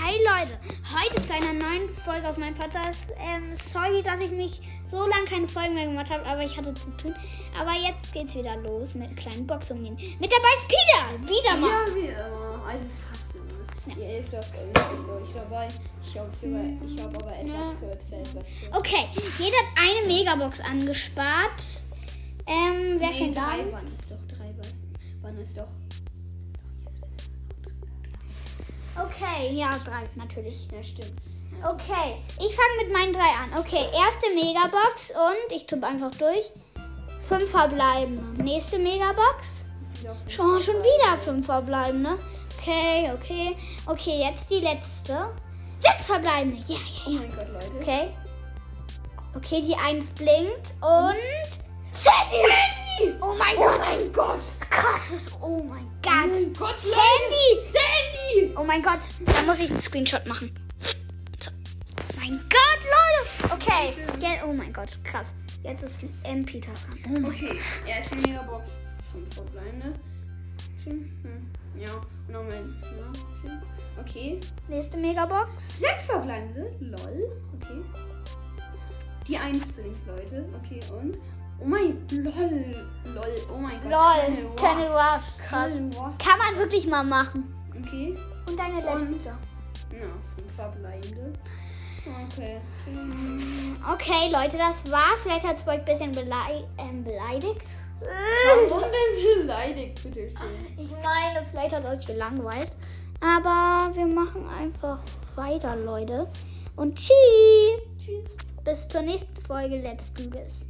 Leute, heute zu einer neuen Folge auf meinem Podcast. Ähm, sorry, dass ich mich so lange keine Folgen mehr gemacht habe, aber ich hatte zu tun. Aber jetzt geht's wieder los mit kleinen Boxungen. Mit dabei ist Peter! Wieder mal! Ja, wie immer. Also fast immer. Die elf läuft irgendwie durch dabei. Ich habe ich habe aber etwas kürzer, etwas kürzer. Okay, jeder hat eine Megabox angespart. Ähm, wer Nee, fängt drei an? waren es doch, drei was- waren es doch. Okay, ja, drei natürlich. Ja, stimmt. Okay, ich fange mit meinen drei an. Okay, erste Megabox und ich tue einfach durch. Fünf verbleibende. Nächste Megabox. Ja, Schon, schon wieder fünf verbleibende. Okay, okay. Okay, jetzt die letzte. Sechs verbleibende. Ja, Oh ja, ja. mein Gott, Leute. Okay. Okay, die eins blinkt und. Sandy! Oh mein Gott! mein Gott! Krasses. Oh mein Gott! mein Gott, Sandy! Sandy! Oh mein Gott, da muss ich einen Screenshot machen. So. Mein Gott, Leute! Okay, jetzt, oh mein Gott, krass. Jetzt ist M. Peter dran. Okay, erste Megabox. Fünf verbleibende. Hm. Ja, und noch mein. Ja, schön. Okay. Nächste Megabox. Sechs verbleibende. Lol. Okay. Die Eins blinkt, Leute. Okay, und. Oh mein lol. Lol. Oh mein Gott. Lol, Colonel Ruffs. Krass. Colonel Ruffs. Kann man wirklich mal machen. Okay. Und deine Und- letzte. Ja, fünf verbleibende. Okay. Okay, Leute, das war's. Vielleicht hat es euch ein bisschen belei ähm, beleidigt. Warum denn beleidigt, bitte schön? Ich meine, vielleicht hat euch gelangweilt. Aber wir machen einfach weiter, Leute. Und tschüss. Tschüss. Bis zur nächsten Folge Let's Do This.